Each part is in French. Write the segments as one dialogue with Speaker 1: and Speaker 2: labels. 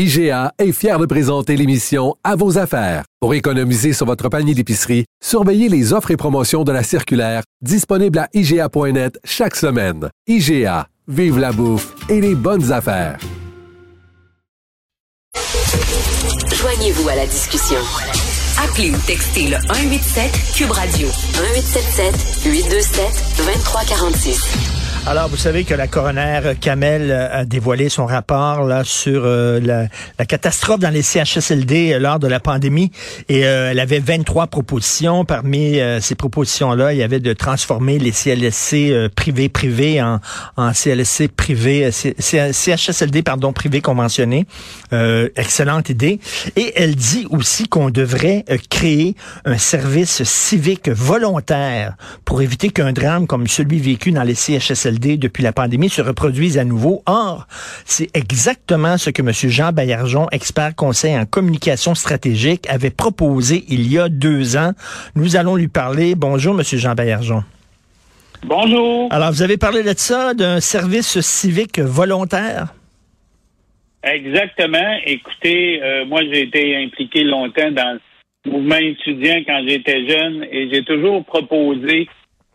Speaker 1: IGA est fier de présenter l'émission À vos affaires. Pour économiser sur votre panier d'épicerie, surveillez les offres et promotions de la circulaire disponible à IGA.net chaque semaine. IGA, vive la bouffe et les bonnes affaires.
Speaker 2: Joignez-vous à la discussion. Appelez ou textez le 187 Cube Radio 1877 827 2346.
Speaker 3: Alors, vous savez que la coroner Kamel a dévoilé son rapport là sur euh, la, catastrophe dans les CHSLD euh, lors de la pandémie et euh, elle avait 23 propositions. Parmi ces propositions-là, il y avait de transformer les CLSC privés privés en, en CLSC privés, CHSLD pardon privés conventionnés. excellente idée. Et elle dit aussi qu'on devrait créer un service civique volontaire pour éviter qu'un drame comme celui vécu dans les CHSLD depuis la pandémie se reproduisent à nouveau. Or, c'est exactement ce que M. Jean Baillargeon, expert conseil en communication stratégique, avait proposé il y a deux ans. Nous allons lui parler. Bonjour, M. Jean Baillargeon.
Speaker 4: Bonjour.
Speaker 3: Alors, vous avez parlé de ça, d'un service civique volontaire?
Speaker 4: Exactement. Écoutez, euh, moi, j'ai été impliqué longtemps dans le mouvement étudiant quand j'étais jeune et j'ai toujours proposé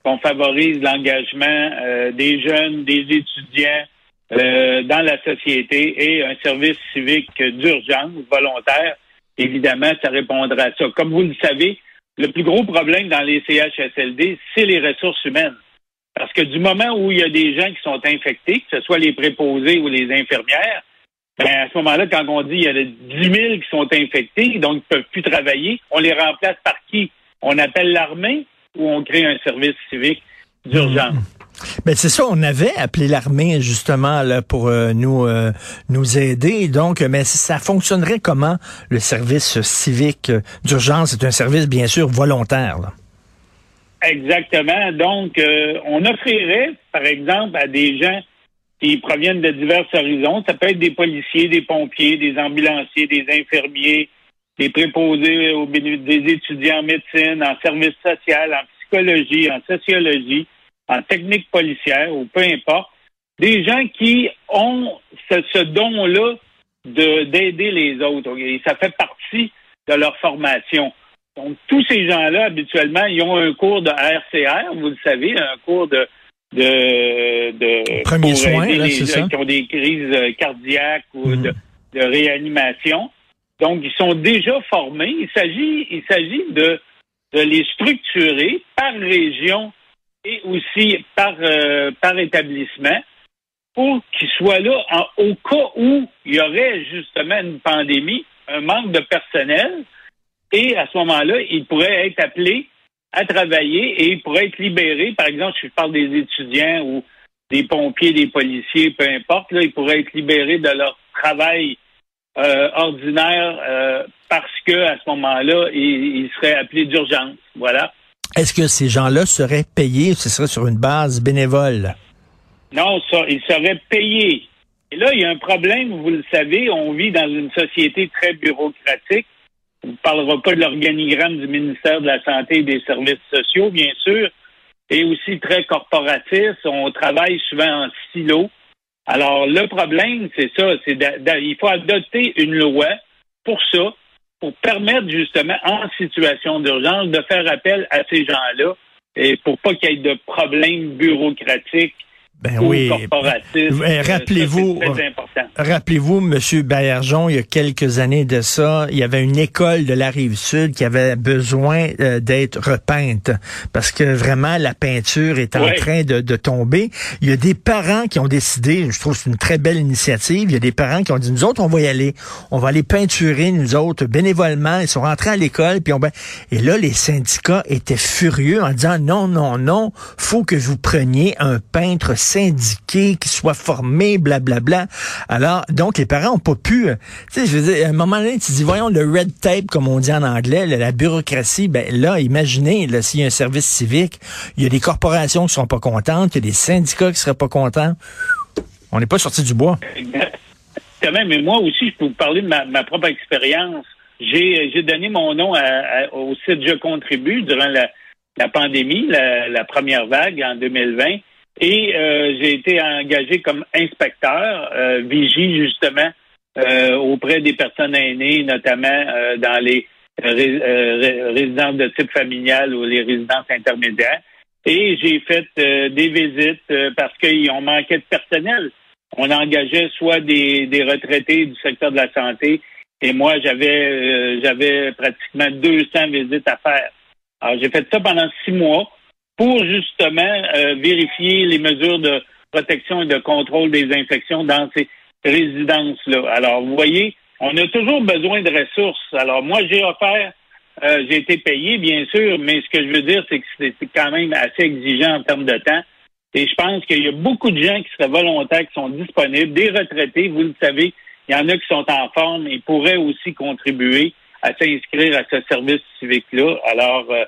Speaker 4: qu'on favorise l'engagement euh, des jeunes, des étudiants euh, dans la société et un service civique d'urgence volontaire. Évidemment, ça répondra à ça. Comme vous le savez, le plus gros problème dans les CHSLD, c'est les ressources humaines. Parce que du moment où il y a des gens qui sont infectés, que ce soit les préposés ou les infirmières, ben à ce moment-là, quand on dit qu'il y a 10 000 qui sont infectés, donc qui ne peuvent plus travailler, on les remplace par qui? On appelle l'armée, où on crée un service civique d'urgence.
Speaker 3: Mais ben, c'est ça, on avait appelé l'armée justement là, pour euh, nous euh, nous aider. Donc, mais ça fonctionnerait comment le service civique d'urgence? C'est un service bien sûr volontaire.
Speaker 4: Exactement. Donc, euh, on offrirait, par exemple, à des gens qui proviennent de divers horizons, ça peut être des policiers, des pompiers, des ambulanciers, des infirmiers, des préposés aux des étudiants en médecine, en service social, en psychologie, en sociologie, en technique policière ou peu importe, des gens qui ont ce, don-là d'aider les autres. Et ça fait partie de leur formation. Donc, tous ces gens-là, habituellement, ils ont un cours de RCR, vous le savez, un cours de de, de
Speaker 3: Premier soin,
Speaker 4: les
Speaker 3: gens
Speaker 4: qui ont des crises cardiaques ou de, mhm. de réanimation. Donc, ils sont déjà formés. Il s'agit, il s'agit de, les structurer par région et aussi par, euh, par établissement pour qu'ils soient là au cas où il y aurait justement une pandémie, un manque de personnel, et à ce moment-là, ils pourraient être appelés à travailler et ils pourraient être libérés. Par exemple, si je parle des étudiants ou des pompiers, des policiers, peu importe, là, ils pourraient être libérés de leur travail euh, ordinaire euh, parce que à ce moment-là, il, serait appelé d'urgence. Voilà.
Speaker 3: Est-ce que ces gens-là seraient payés ou ce serait sur une base bénévole?
Speaker 4: Non, ça, ils seraient payés. Et là, il y a un problème, vous le savez, on vit dans une société très bureaucratique. On ne parlera pas de l'organigramme du ministère de la Santé et des Services sociaux, bien sûr, et aussi très corporatif. On travaille souvent en silo. Alors, le problème, c'est ça, c'est il faut adopter une loi pour ça, pour permettre justement, en situation d'urgence, de faire appel à ces gens-là et pour pas qu'il y ait de problèmes bureaucratiques
Speaker 3: ben oui. Rappelez-vous, rappelez-vous, Monsieur Baillargeon, il y a quelques années de ça, il y avait une école de la rive sud qui avait besoin euh, d'être repeinte parce que vraiment la peinture est en train de, de, tomber. Il y a des parents qui ont décidé, je trouve c'est une très belle initiative. Il y a des parents qui ont dit nous autres on va y aller, on va aller peinturer nous autres bénévolement. Ils sont rentrés à l'école puis on et là les syndicats étaient furieux en disant non non non, faut que vous preniez un peintre syndiqués, qu'ils soient formés, blablabla. Alors, donc, les parents ont pas pu, euh, tu sais, je veux dire, à un moment donné, tu dis, voyons, le red tape, comme on dit en anglais, la bureaucratie, ben là, imaginez, là, s'il y a un service civique, il y a des corporations qui sont pas contentes, il y a des syndicats qui seraient pas contents. On n'est pas sorti du bois.
Speaker 4: Exactement, mais moi aussi, je peux vous parler de ma, propre expérience. J'ai, donné mon nom au site Je contribue durant la, pandémie, la, première vague en 2020. Et euh, j'ai été engagé comme inspecteur, euh, vigie justement euh, auprès des personnes aînées, notamment dans les résidences de type familial ou les résidences intermédiaires. Et j'ai fait des visites parce qu'ils ont manqué de personnel. On engageait soit des, des retraités du secteur de la santé, et moi j'avais j'avais pratiquement 200 visites à faire. Alors j'ai fait ça pendant six mois pour justement euh, vérifier les mesures de protection et de contrôle des infections dans ces résidences-là. Alors, vous voyez, on a toujours besoin de ressources. Alors, moi, j'ai offert, euh, j'ai été payé, bien sûr, mais ce que je veux dire, c'est que c'est quand même assez exigeant en termes de temps. Et je pense qu'il y a beaucoup de gens qui seraient volontaires, qui sont disponibles, des retraités, vous le savez, il y en a qui sont en forme et pourraient aussi contribuer à s'inscrire à ce service civique-là. Alors, euh,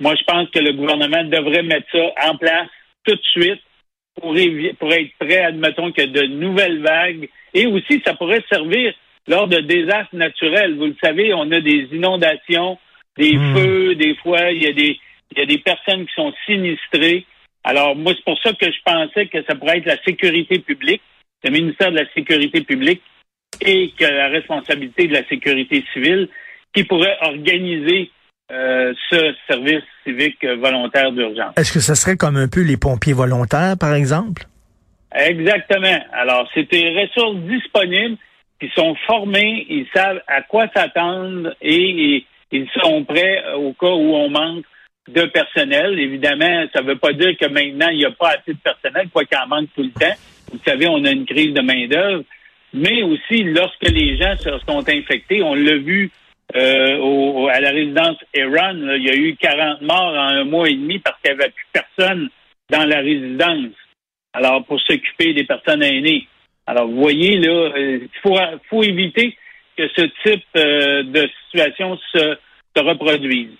Speaker 4: moi, je pense que le gouvernement devrait mettre ça en place tout de suite pour, pour être prêt, admettons, que de nouvelles vagues. Et aussi, ça pourrait servir lors de désastres naturels. Vous le savez, on a des inondations, des hmm. feux, des fois, il y a des, il y a des personnes qui sont sinistrées. Alors, moi, c'est pour ça que je pensais que ça pourrait être la sécurité publique, le ministère de la Sécurité publique et que la responsabilité de la sécurité civile qui pourrait organiser euh, ce service civique volontaire d'urgence.
Speaker 3: Est-ce que ce serait comme un peu les pompiers volontaires, par exemple?
Speaker 4: Exactement. Alors, c'est des ressources disponibles qui sont formés, ils savent à quoi s'attendre et, ils sont prêts au cas où on manque de personnel. Évidemment, ça ne veut pas dire que maintenant, il n'y a pas assez de personnel, quoi qu'il en manque tout le temps. Vous savez, on a une crise de main-d'œuvre. Mais aussi, lorsque les gens se sont infectés, on l'a vu euh, au, à la résidence Eran, il y a eu 40 morts en un mois et demi parce qu'il n'y avait plus personne dans la résidence. Alors, pour s'occuper des personnes aînées. Alors, vous voyez, là, euh, il faut, faut éviter que ce type euh, de situation se, se reproduise.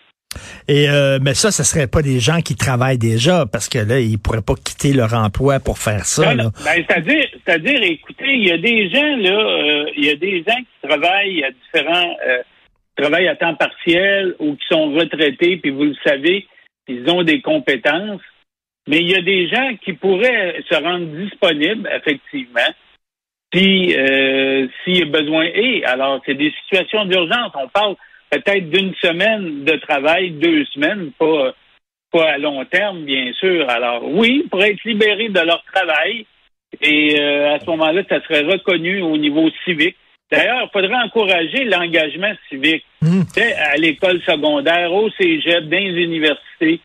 Speaker 3: Et euh, mais ça, ce serait pas des gens qui travaillent déjà, parce que là, ils pourraient pas quitter leur emploi pour faire ça.
Speaker 4: Ben, c'est-à-dire, c'est-à-dire, écoutez, il y a des gens là, il y a des gens qui travaillent à différents travaillent à temps partiel ou qui sont retraités, puis vous le savez, ils ont des compétences. Mais il y a des gens qui pourraient se rendre disponibles, effectivement, si euh, a besoin. Et alors, c'est des situations d'urgence. On parle peut-être d'une semaine de travail, deux semaines, pas, pas à long terme, bien sûr. Alors, oui, pour être libérés de leur travail. Et euh, à ce moment-là, ça serait reconnu au niveau civique. D'ailleurs, il faudrait encourager l'engagement civique mmh. à l'école secondaire, au cégep, dans les universités.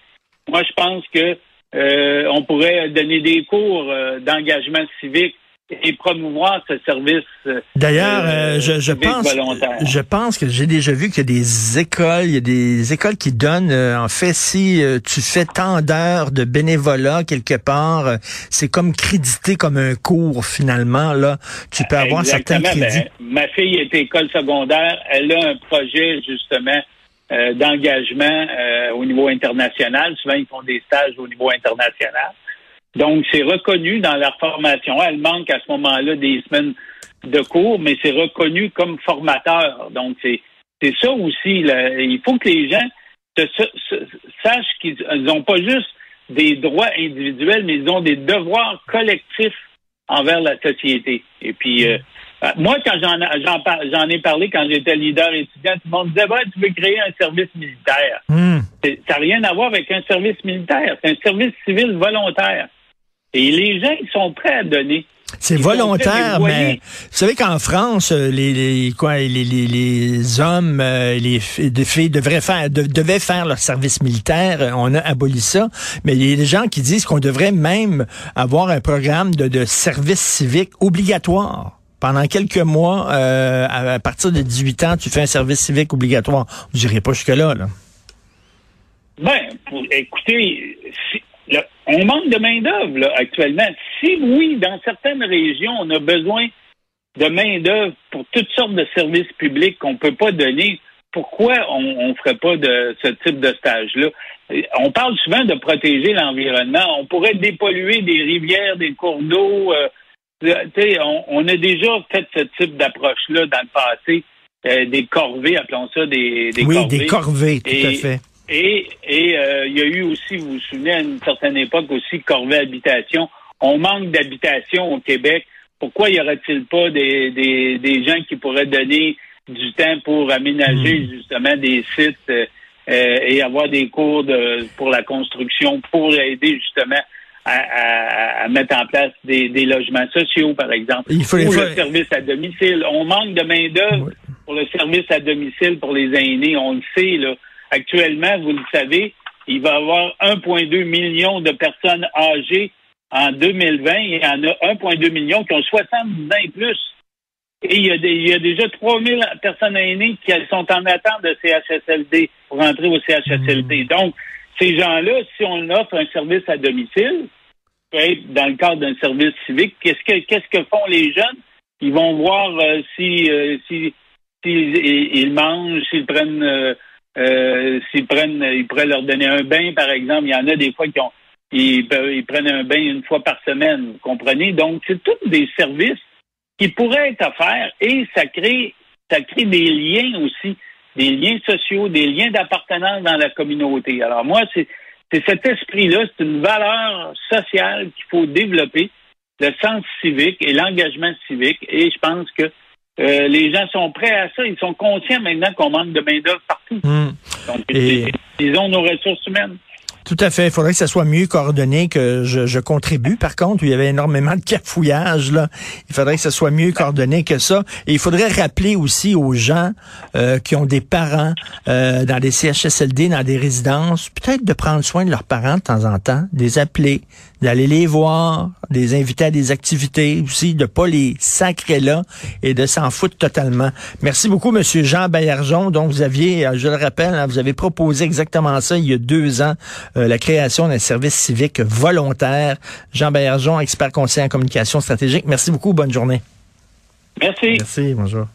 Speaker 4: Moi, je pense que euh, on pourrait donner des cours euh, d'engagement civique et promouvoir ce service.
Speaker 3: Euh, D'ailleurs, euh, je, je pense, je pense que j'ai déjà vu qu'il y a des écoles, il y a des écoles qui donnent, euh, en fait, si tu fais tant d'heures de bénévolat quelque part, c'est comme crédité comme un cours finalement là. Tu peux avoir certains ben, crédits.
Speaker 4: ma fille est école secondaire, elle a un projet justement d'engagement au niveau international. Souvent, ils font des stages au niveau international. Donc, c'est reconnu dans leur formation. Elle manque à ce moment-là des semaines de cours, mais c'est reconnu comme formateur. Donc, c'est c'est ça aussi. Il faut que les gens sachent qu'ils n'ont pas juste des droits individuels, mais ils ont des devoirs collectifs envers la société. Et puis, euh, moi, quand j'en ai parlé, quand j'étais leader étudiant, tout le monde disait, bah, tu veux créer un service militaire. Hmm. Ça n'a rien à voir avec un service militaire. C'est un service civil volontaire. Et les gens, ils sont prêts à donner.
Speaker 3: C'est volontaire, mais vous savez qu'en France, euh, les, les quoi, les, les, les hommes, euh, les filles devraient faire, devaient faire leur service militaire. Euh, on a aboli ça, mais il y a des gens qui disent qu'on devrait même avoir un programme de, de service civique obligatoire. Pendant quelques mois, euh, à, partir de 18 ans, tu fais un service civique obligatoire. Je dirais pas jusque-là. Là.
Speaker 4: Ben, écoutez, on manque de main-d'œuvre actuellement. si, oui, dans certaines régions, on a besoin de main-d'œuvre pour toutes sortes de services publics qu'on ne peut pas donner, pourquoi on ne ferait pas de ce type de stage-là? On parle souvent de protéger l'environnement. On pourrait dépolluer des rivières, des cours d'eau. Euh, on, on, a déjà fait ce type d'approche-là dans le passé. Euh, des corvées, appelons ça des, des
Speaker 3: oui,
Speaker 4: corvées.
Speaker 3: des corvées, tout à fait.
Speaker 4: Et et euh, il y a eu aussi, vous vous souvenez, à une certaine époque aussi, corvée habitation. On manque d'habitation au Québec. Pourquoi y aurait-il pas des, des, des gens qui pourraient donner du temps pour aménager hmm. justement des sites euh, euh, et avoir des cours de, pour la construction, pour aider justement à, à, mettre en place des, des, logements sociaux, par exemple,
Speaker 3: Il faut
Speaker 4: ou le service à domicile. On manque de main-d'œuvre pour le service à domicile pour les aînés. On le sait, là. Actuellement, vous le savez, il va y avoir 1,2 million de personnes âgées en 2020. Il y en a 1,2 million qui ont 70 ans et plus. Et il y a, des, il y a déjà 3000 personnes aînées qui sont en attente de CHSLD pour rentrer au CHSLD. Hmm. Donc, ces gens-là, si on offre un service à domicile, dans le cadre d'un service civique, qu'est-ce que qu'est-ce que font les jeunes? Ils vont voir euh, si, euh, si, ils mangent, s'ils prennent euh, euh, s'ils prennent ils pourraient leur donner un bain, par exemple. Il y en a des fois qui ont ils, prennent un bain une fois par semaine, vous comprenez? Donc, c'est tous des services qui pourrait être offert et ça crée, ça crée des liens aussi, des liens sociaux, des liens d'appartenance dans la communauté. Alors moi, c'est cet esprit-là, c'est une valeur sociale qu'il faut développer, le sens civique et l'engagement civique. Et je pense que euh, les gens sont prêts à ça. Ils sont conscients maintenant qu'on manque de main-d'œuvre partout.
Speaker 3: Mmh.
Speaker 4: Donc, et... ont nos ressources humaines.
Speaker 3: Tout à fait. Il faudrait que ça soit mieux coordonné que je, contribue. Par contre, il y avait énormément de cafouillage. Là. Il faudrait que ça soit mieux coordonné que ça. Et il faudrait rappeler aussi aux gens euh, qui ont des parents euh, dans des CHSLD, dans des résidences, peut-être de prendre soin de leurs parents de temps en temps, de les appeler, d'aller les voir, de les inviter à des activités aussi, de pas les sacrer là et de s'en foutre totalement. Merci beaucoup, Monsieur Jean Baillargeon. Donc, vous aviez, euh, je le rappelle, hein, vous avez proposé exactement ça il y a deux ans, euh, la création d'un service civique volontaire. Jean Baillargeon, expert conseiller en communication stratégique. Merci beaucoup. Bonne journée.
Speaker 4: Merci.
Speaker 3: Merci. Bonjour.